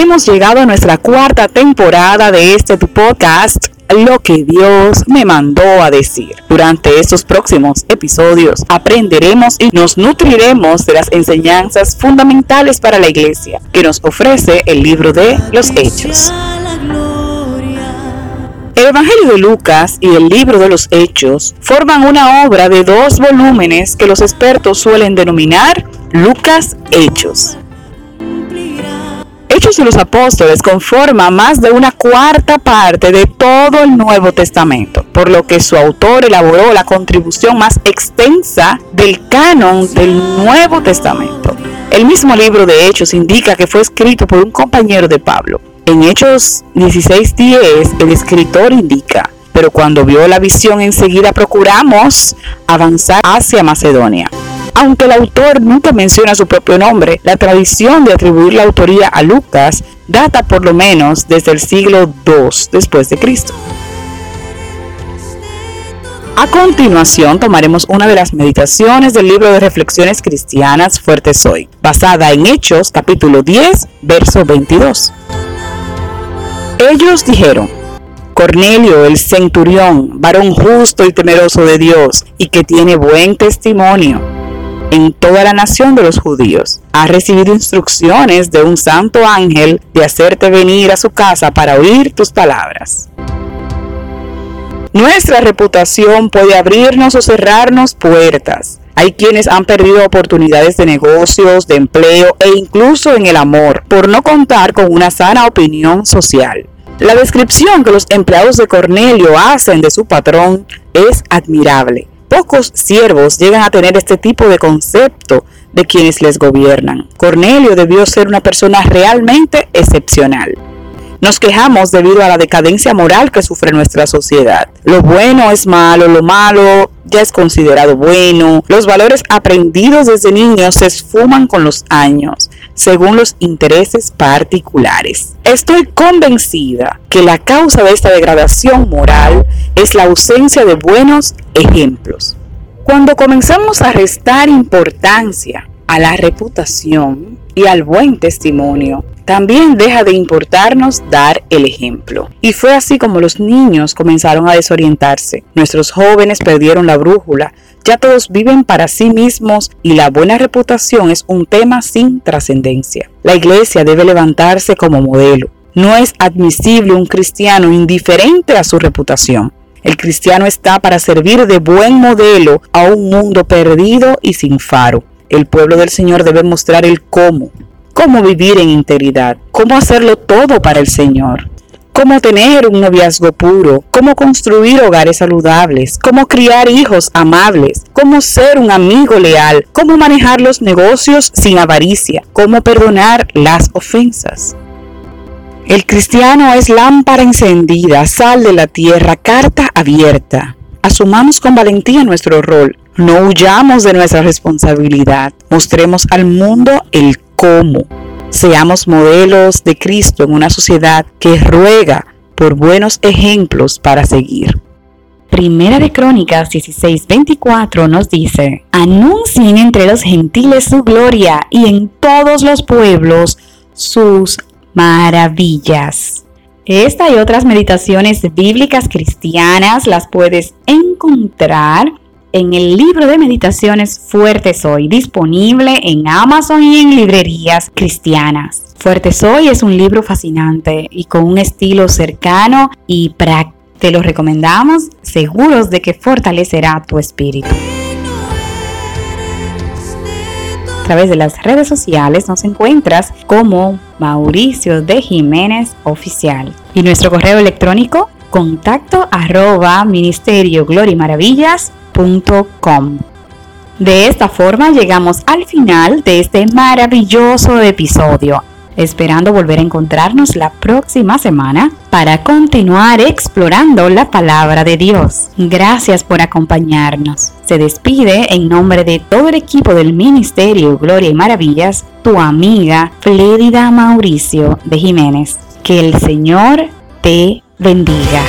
Hemos llegado a nuestra cuarta temporada de este podcast, lo que Dios me mandó a decir. Durante estos próximos episodios aprenderemos y nos nutriremos de las enseñanzas fundamentales para la iglesia que nos ofrece el libro de los Hechos. El Evangelio de Lucas y el libro de los Hechos forman una obra de dos volúmenes que los expertos suelen denominar Lucas Hechos. Hechos de los Apóstoles conforma más de una cuarta parte de todo el Nuevo Testamento, por lo que su autor elaboró la contribución más extensa del canon del Nuevo Testamento. El mismo libro de Hechos indica que fue escrito por un compañero de Pablo. En Hechos 16:10 el escritor indica, pero cuando vio la visión enseguida procuramos avanzar hacia Macedonia. Aunque el autor nunca menciona su propio nombre, la tradición de atribuir la autoría a Lucas data por lo menos desde el siglo II después de Cristo. A continuación tomaremos una de las meditaciones del libro de reflexiones cristianas Fuertes Hoy, basada en Hechos capítulo 10, verso 22. Ellos dijeron, Cornelio, el centurión, varón justo y temeroso de Dios, y que tiene buen testimonio en toda la nación de los judíos. Ha recibido instrucciones de un santo ángel de hacerte venir a su casa para oír tus palabras. Nuestra reputación puede abrirnos o cerrarnos puertas. Hay quienes han perdido oportunidades de negocios, de empleo e incluso en el amor por no contar con una sana opinión social. La descripción que los empleados de Cornelio hacen de su patrón es admirable Pocos siervos llegan a tener este tipo de concepto de quienes les gobiernan. Cornelio debió ser una persona realmente excepcional. Nos quejamos debido a la decadencia moral que sufre nuestra sociedad. Lo bueno es malo, lo malo ya es considerado bueno. Los valores aprendidos desde niños se esfuman con los años, según los intereses particulares. Estoy convencida que la causa de esta degradación moral es la ausencia de buenos ejemplos. Cuando comenzamos a restar importancia a la reputación y al buen testimonio, también deja de importarnos dar el ejemplo. Y fue así como los niños comenzaron a desorientarse. Nuestros jóvenes perdieron la brújula. Ya todos viven para sí mismos y la buena reputación es un tema sin trascendencia. La iglesia debe levantarse como modelo. No es admisible un cristiano indiferente a su reputación. El cristiano está para servir de buen modelo a un mundo perdido y sin faro. El pueblo del Señor debe mostrar el cómo, cómo vivir en integridad, cómo hacerlo todo para el Señor, cómo tener un noviazgo puro, cómo construir hogares saludables, cómo criar hijos amables, cómo ser un amigo leal, cómo manejar los negocios sin avaricia, cómo perdonar las ofensas. El cristiano es lámpara encendida, sal de la tierra, carta abierta. Asumamos con valentía nuestro rol. No huyamos de nuestra responsabilidad. Mostremos al mundo el cómo. Seamos modelos de Cristo en una sociedad que ruega por buenos ejemplos para seguir. Primera de Crónicas 16:24 nos dice, anuncien entre los gentiles su gloria y en todos los pueblos sus maravillas. Esta y otras meditaciones bíblicas cristianas las puedes encontrar en el libro de meditaciones Fuertes Hoy, disponible en Amazon y en librerías cristianas. Fuertes Hoy es un libro fascinante y con un estilo cercano y práctico. Te lo recomendamos, seguros de que fortalecerá tu espíritu. A través de las redes sociales nos encuentras como Mauricio de Jiménez Oficial y nuestro correo electrónico contacto arroba ministerio maravillas de esta forma llegamos al final de este maravilloso episodio. esperando volver a encontrarnos la próxima semana para continuar explorando la palabra de Dios. Gracias por acompañarnos. Se despide en nombre de todo el equipo del Ministerio Gloria y Maravillas, tu amiga Flédida Mauricio de Jiménez. Que el Señor te bendiga.